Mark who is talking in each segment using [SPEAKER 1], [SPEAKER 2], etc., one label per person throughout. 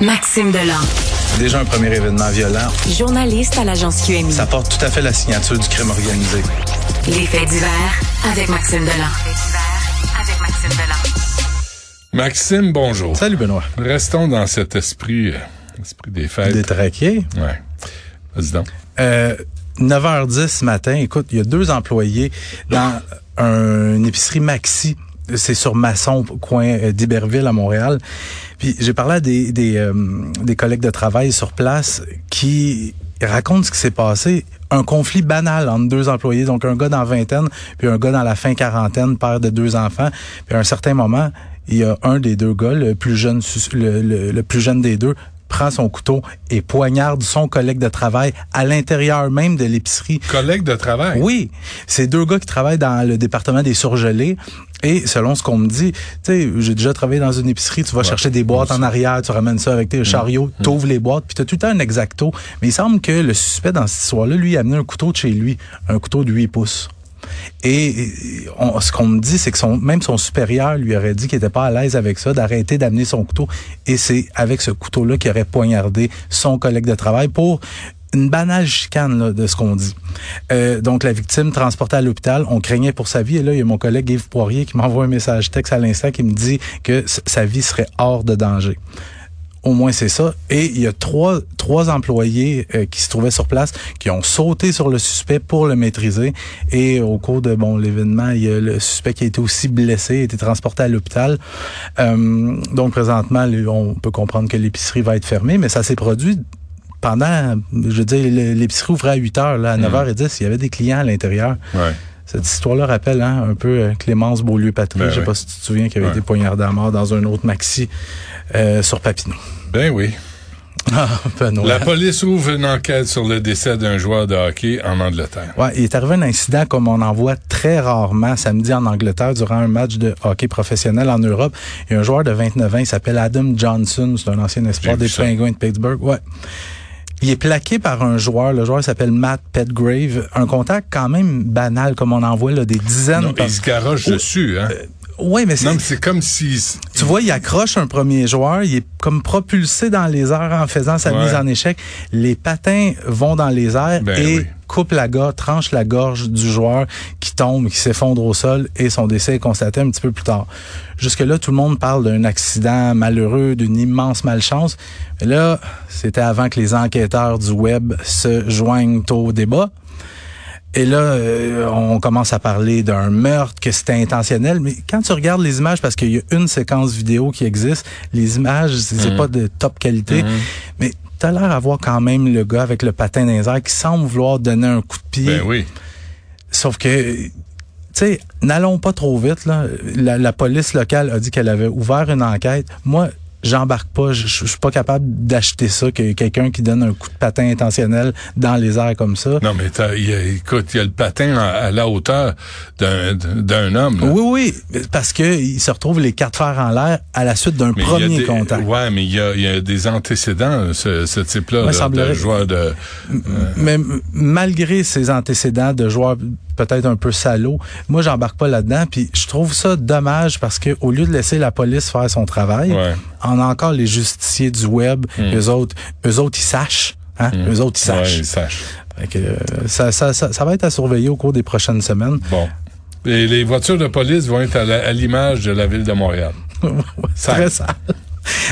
[SPEAKER 1] Maxime Delan.
[SPEAKER 2] Déjà un premier événement violent.
[SPEAKER 1] Journaliste à l'agence QMI.
[SPEAKER 2] Ça porte tout à fait la signature du crime organisé.
[SPEAKER 1] Les faits divers avec Maxime Delan. avec Maxime
[SPEAKER 3] Delan. Maxime, bonjour.
[SPEAKER 2] Salut Benoît.
[SPEAKER 3] Restons dans cet esprit, euh, esprit des fêtes.
[SPEAKER 2] Détraqué.
[SPEAKER 3] Ouais. Vas-y donc.
[SPEAKER 2] Euh, 9h10 ce matin, écoute, il y a deux employés dans un, une épicerie Maxi c'est sur Masson, coin euh, d'Iberville à Montréal. Puis j'ai parlé à des, des, euh, des collègues de travail sur place qui racontent ce qui s'est passé. Un conflit banal entre deux employés, donc un gars dans la vingtaine, puis un gars dans la fin quarantaine, père de deux enfants. Puis à un certain moment, il y a un des deux gars, le plus jeune, le, le plus jeune des deux, prend son couteau et poignarde son collègue de travail à l'intérieur même de l'épicerie.
[SPEAKER 3] Collègue de travail?
[SPEAKER 2] Oui. C'est deux gars qui travaillent dans le département des surgelés. Et selon ce qu'on me dit, tu sais, j'ai déjà travaillé dans une épicerie, tu vas chercher des boîtes en arrière, tu ramènes ça avec tes mmh. chariots, mmh. tu ouvres les boîtes, puis tu as tout le temps un exacto. Mais il semble que le suspect dans cette histoire-là, lui, a amené un couteau de chez lui, un couteau de 8 pouces. Et ce qu'on me dit, c'est que même son supérieur lui aurait dit qu'il n'était pas à l'aise avec ça, d'arrêter d'amener son couteau. Et c'est avec ce couteau-là qu'il aurait poignardé son collègue de travail pour une banale chicane de ce qu'on dit. Euh, donc la victime transportée à l'hôpital, on craignait pour sa vie et là il y a mon collègue Yves Poirier qui m'envoie un message texte à l'instant qui me dit que sa vie serait hors de danger. Au moins c'est ça. Et il y a trois trois employés euh, qui se trouvaient sur place qui ont sauté sur le suspect pour le maîtriser. Et au cours de bon l'événement, il y a le suspect qui a été aussi blessé, a été transporté à l'hôpital. Euh, donc présentement, on peut comprendre que l'épicerie va être fermée, mais ça s'est produit pendant, je veux dire, l'épicerie ouvrait à 8 heures, là, à 9h10, mm. il y avait des clients à l'intérieur. Ouais. Cette histoire-là rappelle hein, un peu euh, Clémence Beaulieu-Patry. Ben je sais pas si tu te souviens qu'il avait été poignardé à mort dans un autre maxi euh, sur Papineau.
[SPEAKER 3] Ben oui.
[SPEAKER 2] Ah,
[SPEAKER 3] La police ouvre une enquête sur le décès d'un joueur de hockey en Angleterre.
[SPEAKER 2] Ouais, il est arrivé un incident comme on en voit très rarement samedi en Angleterre durant un match de hockey professionnel en Europe. Il y a un joueur de 29 ans, il s'appelle Adam Johnson, c'est un ancien espoir des Penguins de Pittsburgh. Ouais. Il est plaqué par un joueur. Le joueur s'appelle Matt Petgrave. Un contact quand même banal, comme on en voit là, des dizaines. Non,
[SPEAKER 3] Il se garoche dessus. Hein?
[SPEAKER 2] Oui, mais c'est.
[SPEAKER 3] Non, mais c'est comme si.
[SPEAKER 2] Tu vois, il accroche un premier joueur, il est comme propulsé dans les airs en faisant sa mise en échec. Les patins vont dans les airs ben et coupe la gorge, tranche la gorge du joueur qui tombe, qui s'effondre au sol et son décès est constaté un petit peu plus tard. Jusque-là, tout le monde parle d'un accident malheureux, d'une immense malchance. Mais là, c'était avant que les enquêteurs du web se joignent au débat. Et là, euh, on commence à parler d'un meurtre, que c'était intentionnel. Mais quand tu regardes les images, parce qu'il y a une séquence vidéo qui existe, les images, c'est mmh. pas de top qualité. Mmh. Mais t'as l'air d'avoir quand même le gars avec le patin dans les airs qui semble vouloir donner un coup de pied.
[SPEAKER 3] Ben oui.
[SPEAKER 2] Sauf que, tu sais, n'allons pas trop vite. Là. La, la police locale a dit qu'elle avait ouvert une enquête. Moi, j'embarque pas, je, suis pas capable d'acheter ça que quelqu'un qui donne un coup de patin intentionnel dans les airs comme ça.
[SPEAKER 3] Non mais y a, écoute, il y a le patin à, la hauteur d'un homme.
[SPEAKER 2] Oui oui, parce que il se retrouve les quatre fers en l'air à la suite d'un premier contact.
[SPEAKER 3] Ouais, mais il y a, y a des antécédents ce, ce type-là de joueur de.
[SPEAKER 2] Mais malgré ces antécédents de joueurs peut-être un peu salaud. Moi, j'embarque pas là-dedans. Puis je trouve ça dommage parce que au lieu de laisser la police faire son travail, on a encore les justiciers du web. Mm. Eux autres, eux autres, ils sachent. Hein? Mm. Eux autres, ils sachent.
[SPEAKER 3] ils sachent.
[SPEAKER 2] Euh, ça, ça, ça, va être à surveiller au cours des prochaines semaines.
[SPEAKER 3] Bon. Et les voitures de police vont être à l'image de la ville de Montréal.
[SPEAKER 2] très sale.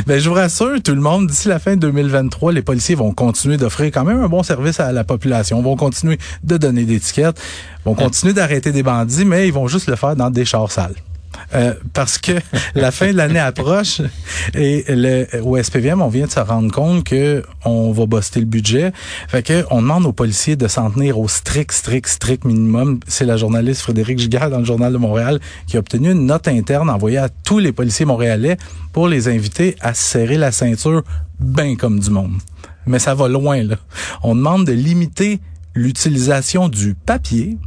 [SPEAKER 2] Ben, je vous rassure, tout le monde, d'ici la fin de 2023, les policiers vont continuer d'offrir quand même un bon service à la population, vont continuer de donner des tickets, vont continuer d'arrêter des bandits, mais ils vont juste le faire dans des chars sales. Euh, parce que la fin de l'année approche et le, au SPVM, on vient de se rendre compte que on va boster le budget. Fait que on demande aux policiers de s'en tenir au strict, strict, strict minimum. C'est la journaliste Frédéric Gigard dans le Journal de Montréal qui a obtenu une note interne envoyée à tous les policiers montréalais pour les inviter à serrer la ceinture bien comme du monde. Mais ça va loin, là. On demande de limiter l'utilisation du papier,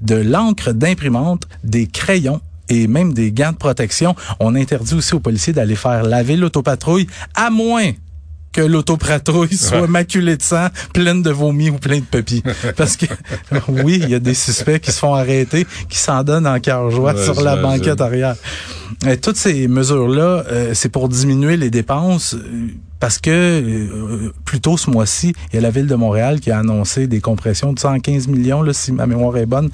[SPEAKER 2] de l'encre d'imprimante, des crayons et même des gants de protection. On interdit aussi aux policiers d'aller faire laver l'autopatrouille, à moins que l'autopatrouille soit maculée de sang, pleine de vomi ou plein de papy. Parce que, oui, il y a des suspects qui se font arrêter, qui s'en donnent en cœur joie sur la banquette arrière. Et toutes ces mesures-là, euh, c'est pour diminuer les dépenses. Parce que euh, plus tôt ce mois-ci, il y a la ville de Montréal qui a annoncé des compressions de 115 millions, là, si ma mémoire est bonne.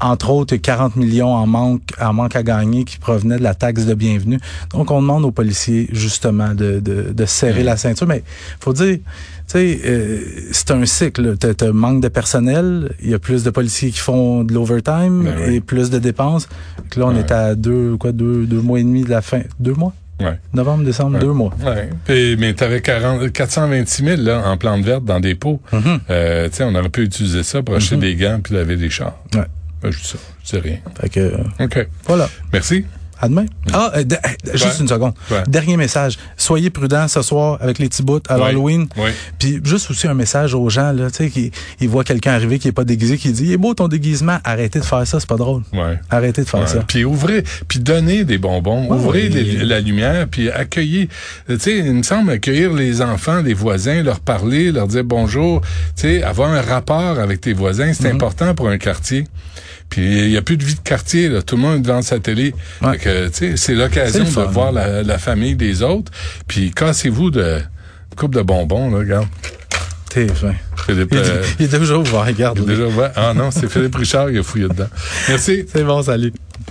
[SPEAKER 2] Entre autres, 40 millions en manque, en manque à gagner qui provenaient de la taxe de bienvenue. Donc, on demande aux policiers, justement, de, de, de serrer la ceinture. Mais faut dire, tu sais, euh, c'est un cycle. Tu as manque de personnel, il y a plus de policiers qui font de l'overtime
[SPEAKER 3] Ben oui.
[SPEAKER 2] et plus de dépenses. Donc là, on est à deux, quoi, deux, deux mois et demi de la fin. Deux mois?
[SPEAKER 3] Ouais.
[SPEAKER 2] Novembre, décembre,
[SPEAKER 3] Ouais.
[SPEAKER 2] deux mois.
[SPEAKER 3] Ouais. Puis, mais tu avais 426 000 là, en plantes vertes dans des pots.
[SPEAKER 2] Mhm.
[SPEAKER 3] Euh, tu sais, on aurait pu utiliser ça pour acheter des gants puis laver des chars.
[SPEAKER 2] Ouais.
[SPEAKER 3] Ben, je dis ça. Je dis rien.
[SPEAKER 2] Fait que, euh,
[SPEAKER 3] OK.
[SPEAKER 2] voilà.
[SPEAKER 3] Merci.
[SPEAKER 2] À demain. Ah, euh, de- euh, juste
[SPEAKER 3] Ouais.
[SPEAKER 2] une seconde.
[SPEAKER 3] Ouais.
[SPEAKER 2] Dernier message. Soyez prudents ce soir avec les petits bouts à
[SPEAKER 3] Ouais.
[SPEAKER 2] l'Halloween.
[SPEAKER 3] Oui.
[SPEAKER 2] Puis juste aussi un message aux gens, là, tu sais, qui ils voient quelqu'un arriver qui est pas déguisé, qui dit, il est beau ton déguisement, arrêtez de faire ça, c'est pas drôle. Arrêtez de faire ça.
[SPEAKER 3] Puis ouvrez, puis donnez des bonbons, ouvrez les- la lumière, puis accueillez. Tu sais, il me semble accueillir les enfants, les voisins, leur parler, leur dire bonjour. Tu sais, avoir un rapport avec tes voisins, c'est
[SPEAKER 2] Mhm.
[SPEAKER 3] important pour un quartier. Puis il y a plus de vie de quartier, là. tout le monde est devant sa télé.
[SPEAKER 2] Ouais.
[SPEAKER 3] Fait que, tu sais, c'est l'occasion de voir la, la famille des autres. Puis cassez-vous de coupe de bonbons, là, regarde.
[SPEAKER 2] T'es fin.
[SPEAKER 3] Philippe,
[SPEAKER 2] Il, est-
[SPEAKER 3] euh,
[SPEAKER 2] il est déjà ouvert, regarde.
[SPEAKER 3] déjà, ouais. Ah non, c'est Philippe Richard qui a fouillé dedans. Merci.
[SPEAKER 2] C'est bon, salut.